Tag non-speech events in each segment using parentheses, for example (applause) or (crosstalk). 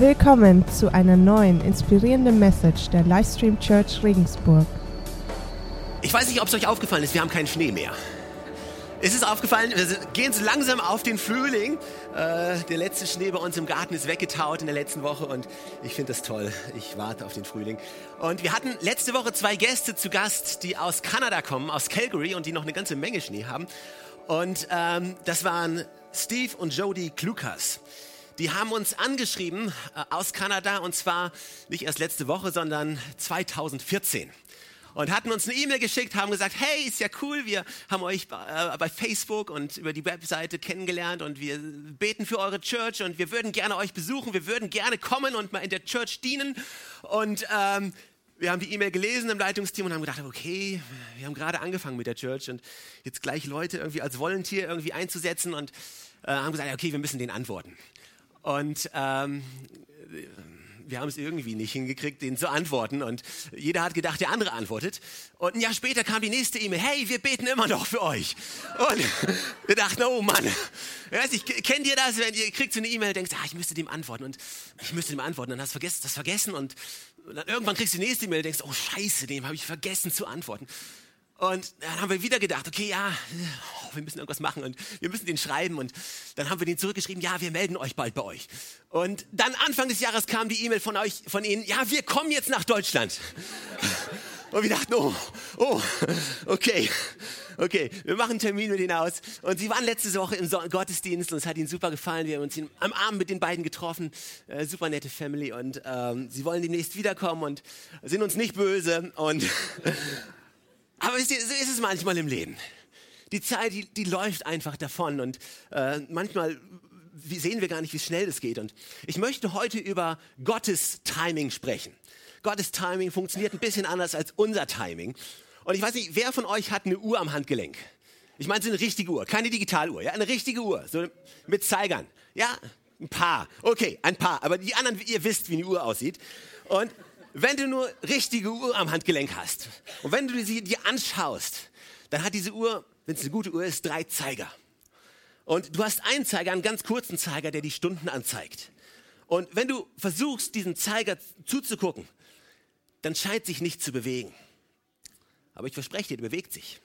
Willkommen zu einer neuen inspirierenden Message der Livestream Church Regensburg. Ich weiß nicht, ob es euch aufgefallen ist, wir haben keinen Schnee mehr. Ist es aufgefallen, wir gehen so langsam auf den Frühling. Äh, der letzte Schnee bei uns im Garten ist weggetaut in der letzten Woche und ich finde das toll. Ich warte auf den Frühling. Und wir hatten letzte Woche zwei Gäste zu Gast, die aus Kanada kommen, aus Calgary und die noch eine ganze Menge Schnee haben. Und ähm, das waren Steve und Jody Klukas. Die haben uns angeschrieben äh, aus Kanada und zwar nicht erst letzte Woche, sondern 2014 und hatten uns eine E-Mail geschickt, haben gesagt, hey, ist ja cool, wir haben euch äh, bei Facebook und über die Webseite kennengelernt und wir beten für eure Church und wir würden gerne euch besuchen, wir würden gerne kommen und mal in der Church dienen. Und ähm, wir haben die E-Mail gelesen im Leitungsteam und haben gedacht, okay, wir haben gerade angefangen mit der Church und jetzt gleich Leute irgendwie als Volunteer irgendwie einzusetzen und äh, haben gesagt, okay, wir müssen denen antworten. Und ähm, wir haben es irgendwie nicht hingekriegt, denen zu antworten. Und jeder hat gedacht, der andere antwortet. Und ein Jahr später kam die nächste E-Mail, hey, wir beten immer noch für euch. Und wir dachten, oh Mann, weiß ich, kennt ihr das, wenn ihr kriegt so eine E-Mail, denkst, ah, ich müsste dem antworten und ich müsste dem antworten, dann hast du das vergessen und dann irgendwann kriegst du die nächste E-Mail, denkst, oh Scheiße, dem habe ich vergessen zu antworten. Und dann haben wir wieder gedacht, okay, ja, oh, wir müssen irgendwas machen und wir müssen den schreiben. Und dann haben wir den zurückgeschrieben, ja, wir melden euch bald bei euch. Und dann Anfang des Jahres kam die E-Mail von euch, von ihnen, ja, wir kommen jetzt nach Deutschland. (laughs) Und wir dachten, oh, oh, okay, okay, wir machen einen Termin mit ihnen aus. Und sie waren letzte Woche im Gottesdienst und es hat ihnen super gefallen. Wir haben uns am Abend mit den beiden getroffen, äh, super nette Family. Und ähm, sie wollen demnächst wiederkommen und sind uns nicht böse. Und (laughs) aber wisst ihr, so ist es manchmal im Leben. Die Zeit, die, die läuft einfach davon und äh, manchmal sehen wir gar nicht, wie schnell das geht. Und ich möchte heute über Gottes Timing sprechen. Gottes Timing funktioniert ein bisschen anders als unser Timing. Und ich weiß nicht, wer von euch hat eine Uhr am Handgelenk? Ich meine, so eine richtige Uhr, keine Digitaluhr, ja, eine richtige Uhr, so mit Zeigern. Ja, ein paar. Okay, ein paar. Aber die anderen, ihr wisst, wie eine Uhr aussieht. Und wenn du nur richtige Uhr am Handgelenk hast und wenn du sie dir anschaust, dann hat diese Uhr, wenn es eine gute Uhr ist, drei Zeiger. Und du hast einen Zeiger, einen ganz kurzen Zeiger, der die Stunden anzeigt. Und wenn du versuchst, diesen Zeiger zuzugucken, dann scheint sich nicht zu bewegen. Aber ich verspreche dir, der bewegt sich.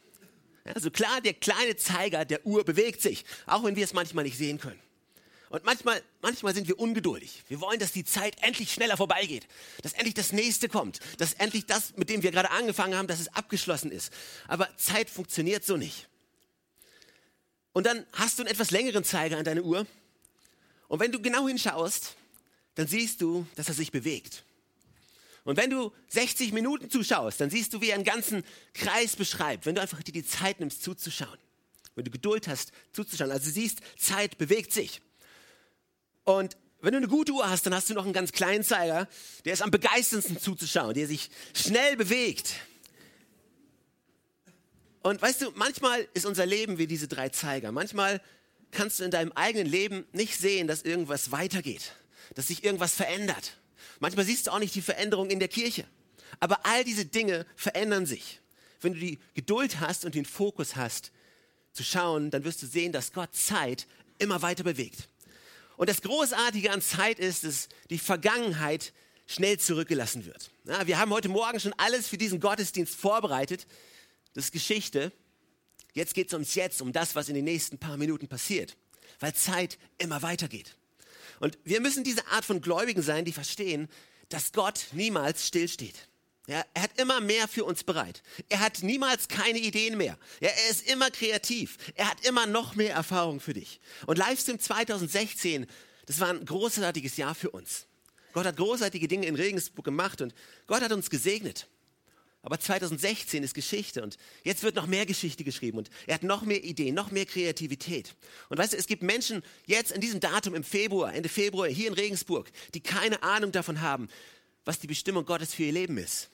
Also klar, der kleine Zeiger der Uhr bewegt sich, auch wenn wir es manchmal nicht sehen können. Und manchmal, manchmal sind wir ungeduldig. Wir wollen, dass die Zeit endlich schneller vorbeigeht, dass endlich das nächste kommt, dass endlich das, mit dem wir gerade angefangen haben, dass es abgeschlossen ist. Aber Zeit funktioniert so nicht. Und dann hast du einen etwas längeren Zeiger an deiner Uhr. Und wenn du genau hinschaust, dann siehst du, dass er sich bewegt. Und wenn du 60 Minuten zuschaust, dann siehst du, wie er einen ganzen Kreis beschreibt, wenn du einfach dir die Zeit nimmst zuzuschauen. Wenn du Geduld hast zuzuschauen. Also siehst, Zeit bewegt sich. Und wenn du eine gute Uhr hast, dann hast du noch einen ganz kleinen Zeiger, der ist am begeisterndsten zuzuschauen, der sich schnell bewegt. Und weißt du, manchmal ist unser Leben wie diese drei Zeiger. Manchmal kannst du in deinem eigenen Leben nicht sehen, dass irgendwas weitergeht, dass sich irgendwas verändert. Manchmal siehst du auch nicht die Veränderung in der Kirche. Aber all diese Dinge verändern sich. Wenn du die Geduld hast und den Fokus hast, zu schauen, dann wirst du sehen, dass Gott Zeit immer weiter bewegt. Und das Großartige an Zeit ist, dass die Vergangenheit schnell zurückgelassen wird. Ja, wir haben heute Morgen schon alles für diesen Gottesdienst vorbereitet. Das ist Geschichte. Jetzt geht es ums Jetzt, um das, was in den nächsten paar Minuten passiert, weil Zeit immer weitergeht. Und wir müssen diese Art von Gläubigen sein, die verstehen, dass Gott niemals stillsteht. Ja, er hat immer mehr für uns bereit. Er hat niemals keine Ideen mehr. Ja, er ist immer kreativ. Er hat immer noch mehr Erfahrung für dich. Und Livestream 2016, das war ein großartiges Jahr für uns. Gott hat großartige Dinge in Regensburg gemacht und Gott hat uns gesegnet. Aber 2016 ist Geschichte und jetzt wird noch mehr Geschichte geschrieben und er hat noch mehr Ideen, noch mehr Kreativität. Und weißt du, es gibt Menschen jetzt in diesem Datum im Februar, Ende Februar hier in Regensburg, die keine Ahnung davon haben, was die Bestimmung Gottes für ihr Leben ist.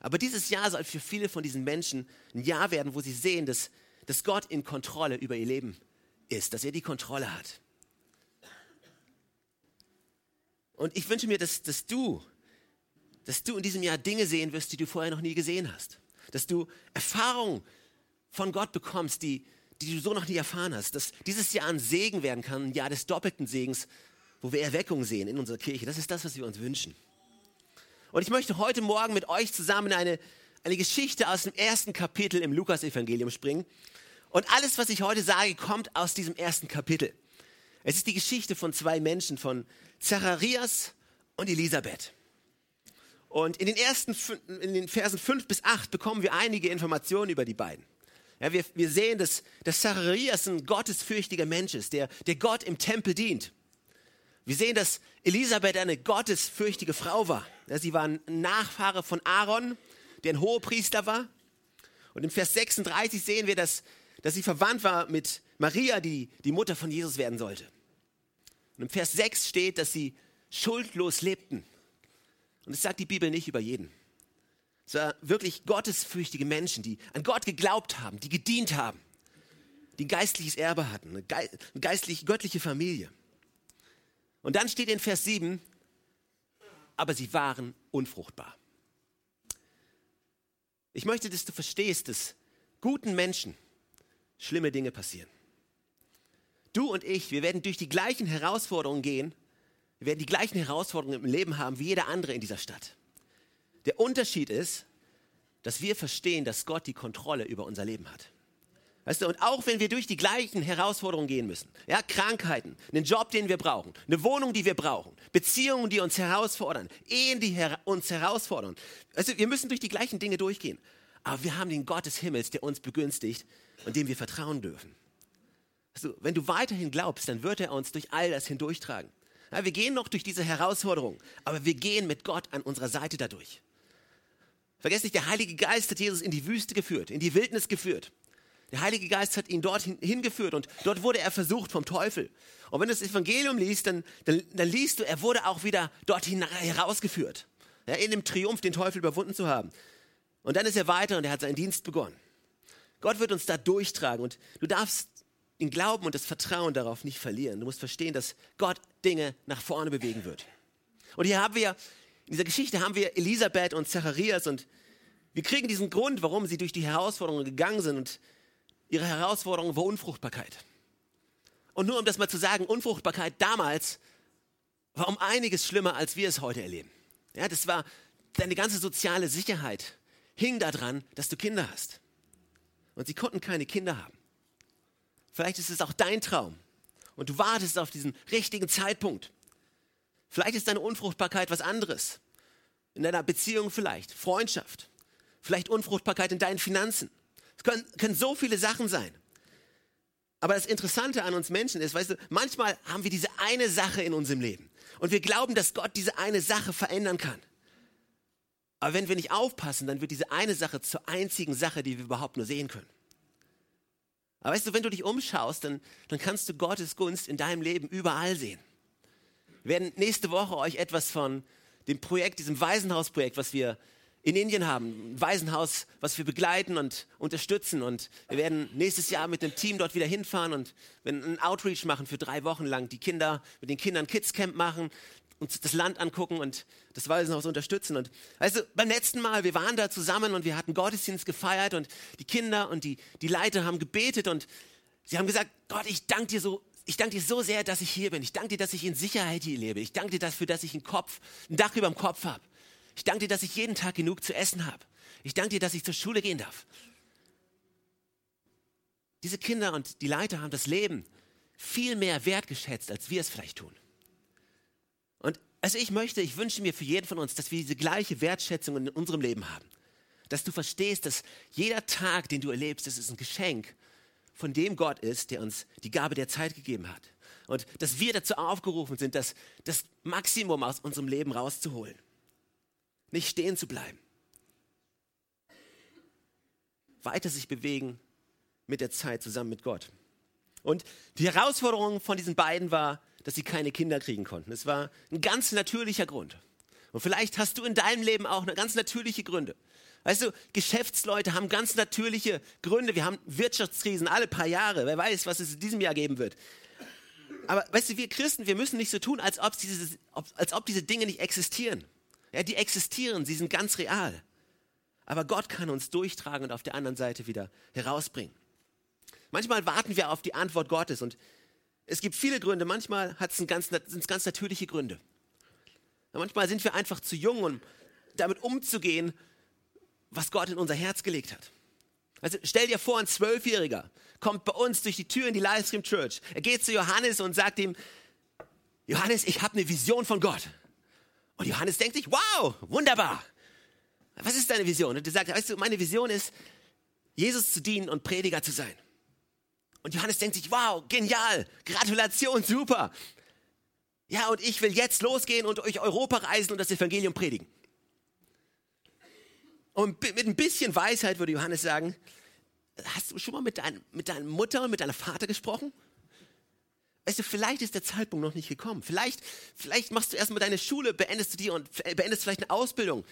Aber dieses Jahr soll für viele von diesen Menschen ein Jahr werden, wo sie sehen, dass, dass Gott in Kontrolle über ihr Leben ist, dass er die Kontrolle hat. Und ich wünsche mir, dass, dass du, dass du in diesem Jahr Dinge sehen wirst, die du vorher noch nie gesehen hast. Dass du Erfahrungen von Gott bekommst, die, die du so noch nie erfahren hast. Dass dieses Jahr ein Segen werden kann, ein Jahr des doppelten Segens wo wir Erweckung sehen in unserer Kirche. Das ist das, was wir uns wünschen. Und ich möchte heute Morgen mit euch zusammen eine, eine Geschichte aus dem ersten Kapitel im Lukas-Evangelium springen. Und alles, was ich heute sage, kommt aus diesem ersten Kapitel. Es ist die Geschichte von zwei Menschen, von Zacharias und Elisabeth. Und in den ersten, in den Versen 5 bis 8 bekommen wir einige Informationen über die beiden. Ja, wir, wir sehen, dass, dass Zacharias ein gottesfürchtiger Mensch ist, der, der Gott im Tempel dient. Wir sehen, dass Elisabeth eine gottesfürchtige Frau war. Ja, sie war ein Nachfahre von Aaron, der ein Hohepriester war. Und im Vers 36 sehen wir, dass, dass sie verwandt war mit Maria, die die Mutter von Jesus werden sollte. Und im Vers 6 steht, dass sie schuldlos lebten. Und das sagt die Bibel nicht über jeden. Es waren wirklich gottesfürchtige Menschen, die an Gott geglaubt haben, die gedient haben, die ein geistliches Erbe hatten, eine, geistlich göttliche Familie. Und dann steht in Vers 7, aber sie waren unfruchtbar. Ich möchte, dass du verstehst, dass guten Menschen schlimme Dinge passieren. Du und ich, wir werden durch die gleichen Herausforderungen gehen, wir werden die gleichen Herausforderungen im Leben haben wie jeder andere in dieser Stadt. Der Unterschied ist, dass wir verstehen, dass Gott die Kontrolle über unser Leben hat. Weißt du, und auch wenn wir durch die gleichen Herausforderungen gehen müssen, ja, Krankheiten, einen Job, den wir brauchen, eine Wohnung, die wir brauchen, Beziehungen, die uns herausfordern, Ehen, die her uns herausfordern. Also wir müssen durch die gleichen Dinge durchgehen. Aber wir haben den Gott des Himmels, der uns begünstigt und dem wir vertrauen dürfen. Also, wenn du weiterhin glaubst, dann wird er uns durch all das hindurchtragen. Ja, wir gehen noch durch diese Herausforderung, aber wir gehen mit Gott an unserer Seite dadurch. Vergesst nicht, der Heilige Geist hat Jesus in die Wüste geführt, in die Wildnis geführt. Der Heilige Geist hat ihn dort hingeführt und dort wurde er versucht vom Teufel. Und wenn du das Evangelium liest, dann, dann, dann liest du, er wurde auch wieder dorthin herausgeführt. Ja, in dem Triumph, den Teufel überwunden zu haben. Und dann ist er weiter und er hat seinen Dienst begonnen. Gott wird uns da durchtragen und du darfst den Glauben und das Vertrauen darauf nicht verlieren. Du musst verstehen, dass Gott Dinge nach vorne bewegen wird. Und hier haben wir in dieser Geschichte haben wir Elisabeth und Zacharias und wir kriegen diesen Grund, warum sie durch die Herausforderungen gegangen sind und ihre Herausforderung war Unfruchtbarkeit. Und nur um das mal zu sagen, Unfruchtbarkeit damals war um einiges schlimmer, als wir es heute erleben. Ja, das war deine ganze soziale Sicherheit hing daran, dass du Kinder hast. Und sie konnten keine Kinder haben. Vielleicht ist es auch dein Traum und du wartest auf diesen richtigen Zeitpunkt. Vielleicht ist deine Unfruchtbarkeit was anderes. In deiner Beziehung vielleicht, Freundschaft, vielleicht Unfruchtbarkeit in deinen Finanzen. Es können, können so viele Sachen sein. Aber das Interessante an uns Menschen ist, weißt du, manchmal haben wir diese eine Sache in unserem Leben und wir glauben, dass Gott diese eine Sache verändern kann. Aber wenn wir nicht aufpassen, dann wird diese eine Sache zur einzigen Sache, die wir überhaupt nur sehen können. Aber weißt du, wenn du dich umschaust, dann, dann kannst du Gottes Gunst in deinem Leben überall sehen. Wir werden nächste Woche euch etwas von dem Projekt, diesem Waisenhausprojekt, was wir in Indien haben, ein Waisenhaus, was wir begleiten und unterstützen. Und wir werden nächstes Jahr mit dem Team dort wieder hinfahren und einen Outreach machen für drei Wochen lang. Die Kinder, mit den Kindern Kids Camp machen, uns das Land angucken und das Waisenhaus unterstützen. Und also beim letzten Mal, wir waren da zusammen und wir hatten Gottesdienst gefeiert und die Kinder und die, die Leiter haben gebetet und sie haben gesagt, Gott, ich danke dir so ich danke dir so sehr, dass ich hier bin. Ich danke dir, dass ich in Sicherheit hier lebe. Ich danke dir dafür, dass ich einen Kopf, ein Dach über dem Kopf habe. Ich danke dir, dass ich jeden Tag genug zu essen habe. Ich danke dir, dass ich zur Schule gehen darf. Diese Kinder und die Leiter haben das Leben viel mehr wertgeschätzt, als wir es vielleicht tun. Also ich möchte, ich wünsche mir für jeden von uns, dass wir diese gleiche Wertschätzung in unserem Leben haben. Dass du verstehst, dass jeder Tag, den du erlebst, das ist ein Geschenk von dem Gott ist, der uns die Gabe der Zeit gegeben hat. Und dass wir dazu aufgerufen sind, das, das Maximum aus unserem Leben rauszuholen. Nicht stehen zu bleiben. Weiter sich bewegen mit der Zeit zusammen mit Gott. Und die Herausforderung von diesen beiden war, dass sie keine Kinder kriegen konnten. Es war ein ganz natürlicher Grund. Und vielleicht hast du in deinem Leben auch ganz natürliche Gründe. Weißt du, Geschäftsleute haben ganz natürliche Gründe. Wir haben Wirtschaftskrisen alle paar Jahre. Wer weiß, was es in diesem Jahr geben wird. Aber weißt du, wir Christen, wir müssen nicht so tun, als ob diese, als ob diese Dinge nicht existieren. Ja, die existieren, sie sind ganz real. Aber Gott kann uns durchtragen und auf der anderen Seite wieder herausbringen. Manchmal warten wir auf die Antwort Gottes und Es gibt viele Gründe, manchmal sind es ganz natürliche Gründe. Manchmal sind wir einfach zu jung, um damit umzugehen, was Gott in unser Herz gelegt hat. Also stell dir vor, ein Zwölfjähriger kommt bei uns durch die Tür in die Livestream Church. Er geht zu Johannes und sagt ihm, Johannes, ich habe eine Vision von Gott. Und Johannes denkt sich, wow, wunderbar. Was ist deine Vision? Und er sagt, weißt du, meine Vision ist, Jesus zu dienen und Prediger zu sein. Und Johannes denkt sich, wow, genial, Gratulation, super. Ja, und ich will jetzt losgehen und euch Europa reisen und das Evangelium predigen. Und mit ein bisschen Weisheit würde Johannes sagen, hast du schon mal mit, dein, mit deiner Mutter und mit deinem Vater gesprochen? Weißt du, vielleicht ist der Zeitpunkt noch nicht gekommen. Vielleicht, vielleicht machst du erstmal deine Schule, beendest du die und beendest vielleicht eine Ausbildung.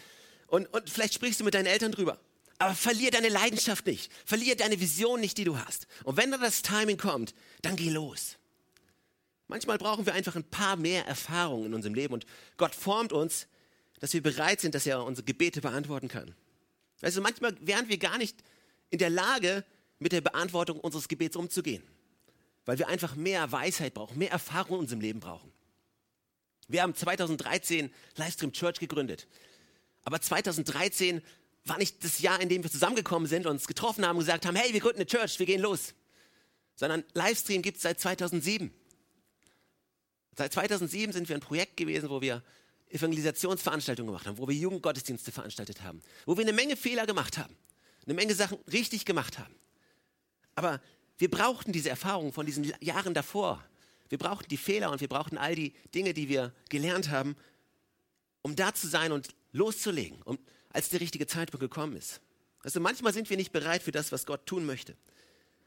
Und, und vielleicht sprichst du mit deinen Eltern drüber. Aber verlier deine Leidenschaft nicht. Verlier deine Vision nicht, die du hast. Und wenn dann das Timing kommt, dann geh los. Manchmal brauchen wir einfach ein paar mehr Erfahrungen in unserem Leben und Gott formt uns, dass wir bereit sind, dass er unsere Gebete beantworten kann. Also manchmal wären wir gar nicht in der Lage, mit der Beantwortung unseres Gebets umzugehen, weil wir einfach mehr Weisheit brauchen, mehr Erfahrung in unserem Leben brauchen. Wir haben 2013 Livestream Church gegründet. Aber 2013 war nicht das Jahr, in dem wir zusammengekommen sind, uns getroffen haben und gesagt haben, hey, wir gründen eine Church, wir gehen los. Sondern Livestream gibt es seit 2007. Seit 2007 sind wir ein Projekt gewesen, wo wir Evangelisationsveranstaltungen gemacht haben, wo wir Jugendgottesdienste veranstaltet haben, wo wir eine Menge Fehler gemacht haben, eine Menge Sachen richtig gemacht haben. Aber wir brauchten diese Erfahrung von diesen Jahren davor. Wir brauchten die Fehler und wir brauchten all die Dinge, die wir gelernt haben, um da zu sein und loszulegen, um, als der richtige Zeitpunkt gekommen ist. Also manchmal sind wir nicht bereit für das, was Gott tun möchte.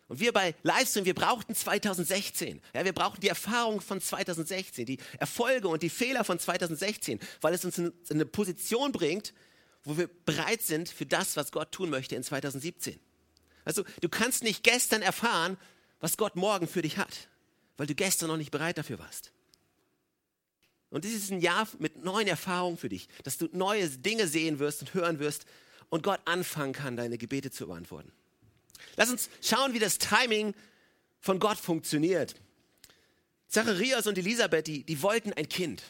Und wir bei Livestream, wir brauchten 2016. Ja, wir brauchen die Erfahrung von 2016, die Erfolge und die Fehler von 2016, weil es uns in eine Position bringt, wo wir bereit sind für das, was Gott tun möchte in 2017. Also du kannst nicht gestern erfahren, was Gott morgen für dich hat, weil du gestern noch nicht bereit dafür warst. Und dies ist ein Jahr mit neuen Erfahrungen für dich, dass du neue Dinge sehen wirst und hören wirst und Gott anfangen kann, deine Gebete zu beantworten. Lass uns schauen, wie das Timing von Gott funktioniert. Zacharias und Elisabeth, die, die wollten ein Kind.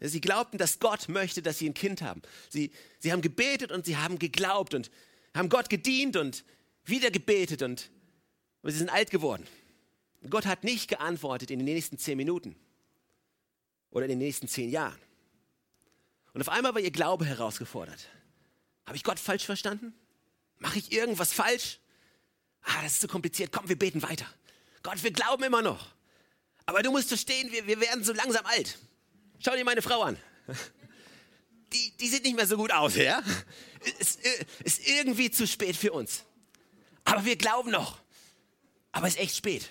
Sie glaubten, dass Gott möchte, dass sie ein Kind haben. Sie, sie haben gebetet und sie haben geglaubt und haben Gott gedient und wieder gebetet und, und sie sind alt geworden. Gott hat nicht geantwortet in den nächsten zehn Minuten oder in den nächsten zehn Jahren. Und auf einmal war ihr Glaube herausgefordert. Habe ich Gott falsch verstanden? Mache ich irgendwas falsch? Ah, das ist zu kompliziert. Komm, wir beten weiter. Gott, wir glauben immer noch. Aber du musst verstehen, wir, wir werden so langsam alt. Schau dir meine Frau an. Die, die sieht nicht mehr so gut aus, ja? Ist, ist irgendwie zu spät für uns. Aber wir glauben noch. Aber es ist echt spät.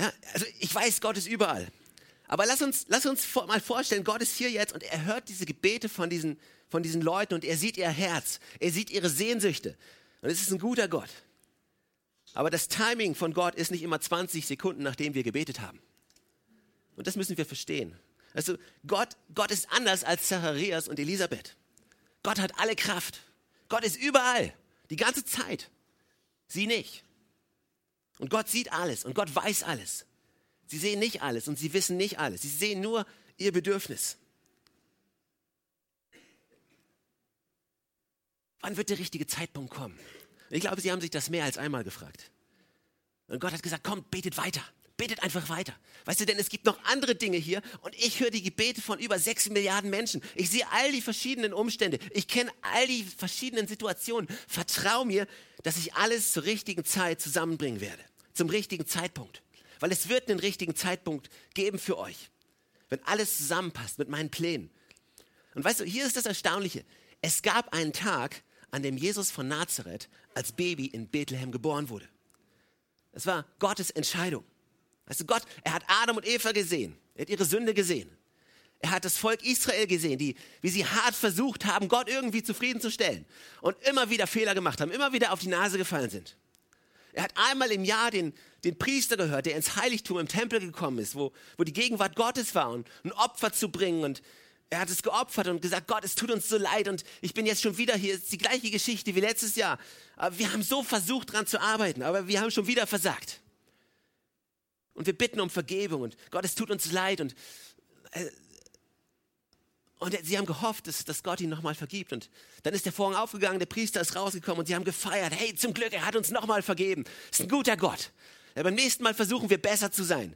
Ja, also ich weiß, Gott ist überall. Aber lass uns, lass uns mal vorstellen, Gott ist hier jetzt und er hört diese Gebete von diesen, von diesen Leuten und er sieht ihr Herz, er sieht ihre Sehnsüchte. Und es ist ein guter Gott. Aber das Timing von Gott ist nicht immer 20 Sekunden, nachdem wir gebetet haben. Und das müssen wir verstehen. Also Gott, Gott ist anders als Zacharias und Elisabeth. Gott hat alle Kraft. Gott ist überall, die ganze Zeit. Sie nicht. Und Gott sieht alles und Gott weiß alles. Sie sehen nicht alles und sie wissen nicht alles. Sie sehen nur ihr Bedürfnis. Wann wird der richtige Zeitpunkt kommen? Ich glaube, sie haben sich das mehr als einmal gefragt. Und Gott hat gesagt, kommt, betet weiter. Betet einfach weiter. Weißt du, denn es gibt noch andere Dinge hier und ich höre die Gebete von über sechs Milliarden Menschen. Ich sehe all die verschiedenen Umstände. Ich kenne all die verschiedenen Situationen. Vertrau mir, dass ich alles zur richtigen Zeit zusammenbringen werde zum richtigen Zeitpunkt. Weil es wird einen richtigen Zeitpunkt geben für euch, wenn alles zusammenpasst mit meinen Plänen. Und weißt du, hier ist das Erstaunliche. Es gab einen Tag, an dem Jesus von Nazareth als Baby in Bethlehem geboren wurde. Es war Gottes Entscheidung. Weißt du, Gott, er hat Adam und Eva gesehen. Er hat ihre Sünde gesehen. Er hat das Volk Israel gesehen, die, wie sie hart versucht haben, Gott irgendwie zufriedenzustellen und immer wieder Fehler gemacht haben, immer wieder auf die Nase gefallen sind. Er hat einmal im Jahr den, den Priester gehört, der ins Heiligtum im Tempel gekommen ist, wo, wo die Gegenwart Gottes war und ein Opfer zu bringen. Und er hat es geopfert und gesagt, Gott, es tut uns so leid und ich bin jetzt schon wieder hier. Es ist die gleiche Geschichte wie letztes Jahr. Aber wir haben so versucht, daran zu arbeiten, aber wir haben schon wieder versagt. Und wir bitten um Vergebung und Gott, es tut uns leid und, äh, und sie haben gehofft, dass, dass Gott ihnen nochmal vergibt. Und dann ist der Vorhang aufgegangen, der Priester ist rausgekommen und sie haben gefeiert. Hey, zum Glück, er hat uns nochmal vergeben. Ist ein guter Gott. Ja, beim nächsten Mal versuchen wir besser zu sein.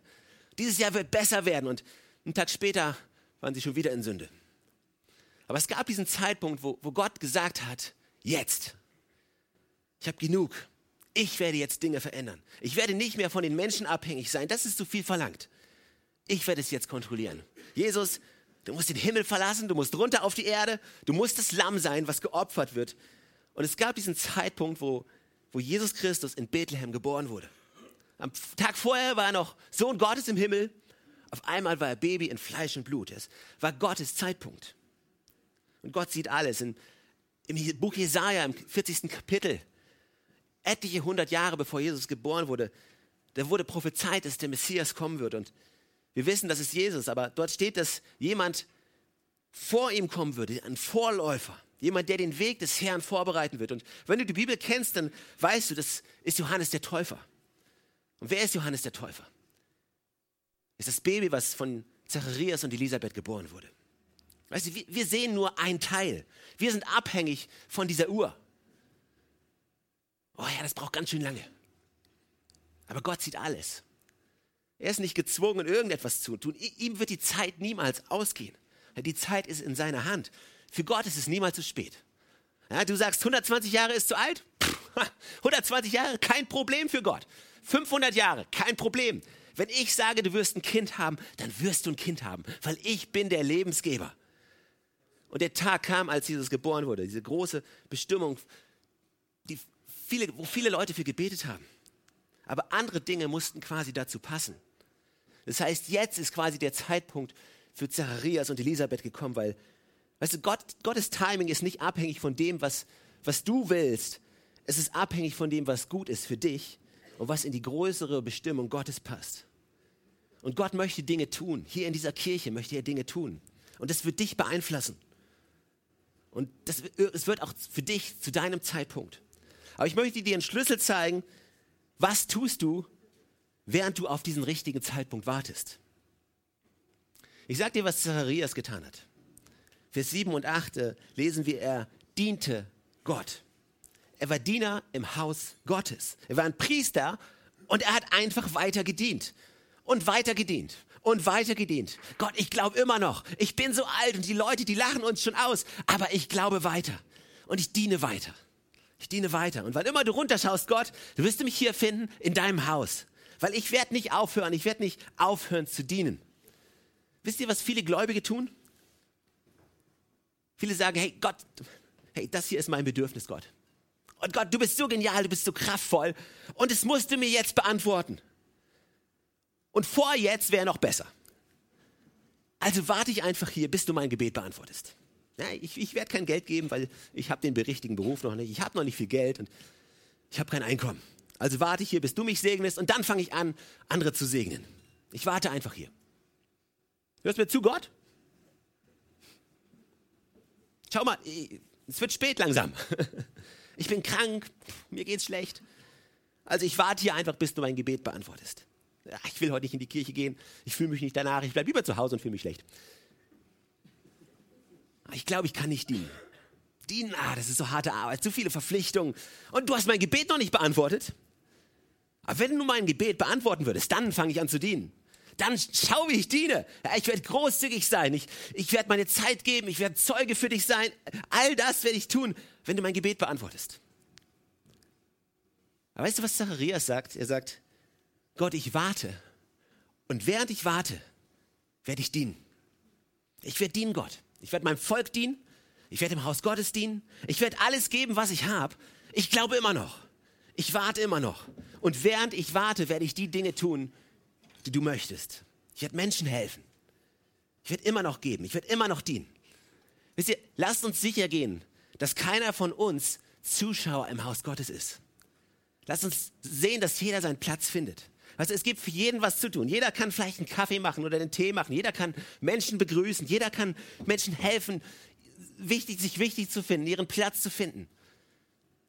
Dieses Jahr wird besser werden. Und einen Tag später waren sie schon wieder in Sünde. Aber es gab diesen Zeitpunkt, wo, wo Gott gesagt hat, jetzt, ich habe genug. Ich werde jetzt Dinge verändern. Ich werde nicht mehr von den Menschen abhängig sein. Das ist zu viel verlangt. Ich werde es jetzt kontrollieren. Jesus, du musst den Himmel verlassen, du musst runter auf die Erde, du musst das Lamm sein, was geopfert wird. Und es gab diesen Zeitpunkt, wo, wo Jesus Christus in Bethlehem geboren wurde. Am Tag vorher war er noch Sohn Gottes im Himmel. Auf einmal war er Baby in Fleisch und Blut. Es war Gottes Zeitpunkt. Und Gott sieht alles. In, Im Buch Jesaja, im 40. Kapitel, etliche hundert Jahre bevor Jesus geboren wurde, da wurde prophezeit, dass der Messias kommen wird. Und wir wissen, das ist Jesus, aber dort steht, dass jemand vor ihm kommen würde, ein Vorläufer, jemand, der den Weg des Herrn vorbereiten wird. Und wenn du die Bibel kennst, dann weißt du, das ist Johannes der Täufer. Und wer ist Johannes der Täufer? Ist das Baby, was von Zacharias und Elisabeth geboren wurde. Weißt du, wir sehen nur ein Teil. Wir sind abhängig von dieser Uhr. Oh ja, das braucht ganz schön lange. Aber Gott sieht alles. Er ist nicht gezwungen, irgendetwas zu tun. Ihm wird die Zeit niemals ausgehen. Die Zeit ist in seiner Hand. Für Gott ist es niemals zu spät. Ja, du sagst, 120 Jahre ist zu alt? 120 Jahre, kein Problem für Gott. 500 Jahre, kein Problem. Wenn ich sage, du wirst ein Kind haben, dann wirst du ein Kind haben, weil ich bin der Lebensgeber. Und der Tag kam, als Jesus geboren wurde, diese große Bestimmung, die viele, wo viele Leute für gebetet haben. Aber andere Dinge mussten quasi dazu passen. Das heißt, jetzt ist quasi der Zeitpunkt für Zacharias und Elisabeth gekommen, weil, weißt du, Gott, Gottes Timing ist nicht abhängig von dem, was, was du willst. Es ist abhängig von dem, was gut ist für dich und was in die größere Bestimmung Gottes passt. Und Gott möchte Dinge tun. Hier in dieser Kirche möchte er Dinge tun. Und das wird dich beeinflussen. Und das, es wird auch für dich zu deinem Zeitpunkt. Aber ich möchte dir einen Schlüssel zeigen, was tust du, während du auf diesen richtigen Zeitpunkt wartest. Ich sage dir, was Zacharias getan hat. Vers 7 und 8 äh, lesen wir, er diente Gott. Er war Diener im Haus Gottes. Er war ein Priester und er hat einfach weiter gedient und weiter gedient und weiter gedient. Gott, ich glaube immer noch. Ich bin so alt und die Leute, die lachen uns schon aus, aber ich glaube weiter und ich diene weiter. Ich diene weiter. Und wann immer du runterschaust, Gott, du wirst mich hier finden in deinem Haus. Weil ich werde nicht aufhören, ich werde nicht aufhören zu dienen. Wisst ihr, was viele Gläubige tun? Viele sagen, hey Gott, hey, das hier ist mein Bedürfnis, Gott. Und Gott, du bist so genial, du bist so kraftvoll und es musst du mir jetzt beantworten. Und vor jetzt wäre noch besser. Also warte ich einfach hier, bis du mein Gebet beantwortest. Ja, ich, ich werde kein Geld geben, weil ich habe den richtigen Beruf noch nicht. Ich habe noch nicht viel Geld und ich habe kein Einkommen. Also warte ich hier, bis du mich segnest und dann fange ich an, andere zu segnen. Ich warte einfach hier. Hörst du mir zu, Gott? Schau mal, es wird spät langsam. (laughs) Ich bin krank, mir geht's schlecht. Also ich warte hier einfach, bis du mein Gebet beantwortest ich will heute nicht in die Kirche gehen, ich fühle mich nicht danach, ich bleibe lieber zu Hause und fühle mich schlecht. Ich glaube, ich kann nicht dienen. Dienen, ah, das ist so harte Arbeit, zu viele Verpflichtungen. Und du hast mein Gebet noch nicht beantwortet. Aber wenn du mein Gebet beantworten würdest, dann fange ich an zu dienen. Dann schau, wie ich diene. Ich werde großzügig sein. Ich, ich werde meine Zeit geben. Ich werde Zeuge für dich sein. All das werde ich tun, wenn du mein Gebet beantwortest. Aber weißt du, was Zacharias sagt? Er sagt, Gott, ich warte. Und während ich warte, werde ich dienen. Ich werde dienen, Gott. Ich werde meinem Volk dienen. Ich werde im Haus Gottes dienen. Ich werde alles geben, was ich habe. Ich glaube immer noch. Ich warte immer noch. Und während ich warte, werde ich die Dinge tun, die du möchtest. Ich werde Menschen helfen. Ich werde immer noch geben. Ich werde immer noch dienen. Wisst ihr, lasst uns sicher gehen, dass keiner von uns Zuschauer im Haus Gottes ist. Lasst uns sehen, dass jeder seinen Platz findet. Also es gibt für jeden was zu tun. Jeder kann vielleicht einen Kaffee machen oder den Tee machen. Jeder kann Menschen begrüßen. Jeder kann Menschen helfen, wichtig, sich wichtig zu finden, ihren Platz zu finden.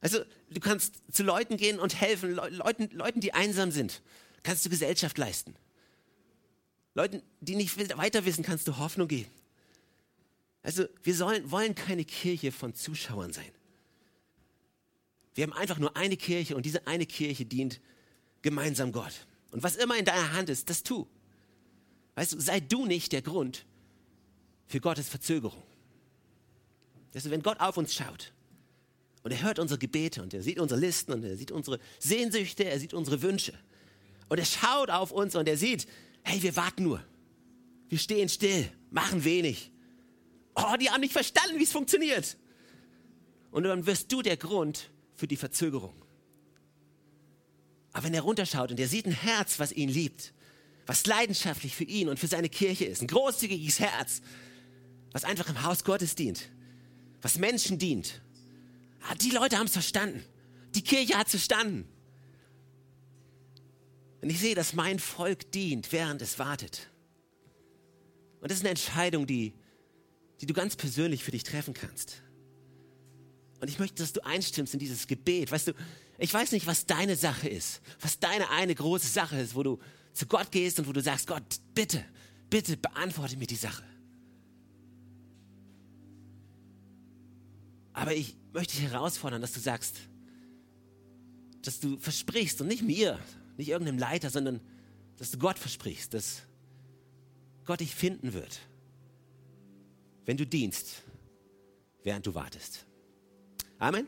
Also du kannst zu Leuten gehen und helfen, Leuten, Leuten, die einsam sind. Kannst du Gesellschaft leisten. Leuten, die nicht weiter wissen, kannst du Hoffnung geben. Also wir sollen, wollen keine Kirche von Zuschauern sein. Wir haben einfach nur eine Kirche und diese eine Kirche dient gemeinsam Gott. Und was immer in deiner Hand ist, das tu. Weißt du, sei du nicht der Grund für Gottes Verzögerung. Du, wenn Gott auf uns schaut und er hört unsere Gebete und er sieht unsere Listen und er sieht unsere Sehnsüchte, er sieht unsere Wünsche und er schaut auf uns und er sieht, hey, wir warten nur. Wir stehen still, machen wenig. Oh, die haben nicht verstanden, wie es funktioniert. Und dann wirst du der Grund für die Verzögerung. Aber wenn er runterschaut und er sieht ein Herz, was ihn liebt, was leidenschaftlich für ihn und für seine Kirche ist, ein großzügiges Herz, was einfach im Haus Gottes dient, was Menschen dient. Ah, die Leute haben es verstanden. Die Kirche hat es verstanden. Und ich sehe, dass mein Volk dient, während es wartet. Und das ist eine Entscheidung, die, die du ganz persönlich für dich treffen kannst. Und ich möchte, dass du einstimmst in dieses Gebet. Weißt du, ich weiß nicht, was deine Sache ist, was deine eine große Sache ist, wo du zu Gott gehst und wo du sagst, Gott, bitte, bitte beantworte mir die Sache. Aber ich möchte dich herausfordern, dass du sagst, dass du versprichst und nicht mir, nicht irgendeinem Leiter, sondern dass du Gott versprichst, dass Gott dich finden wird, wenn du dienst, während du wartest. Amen.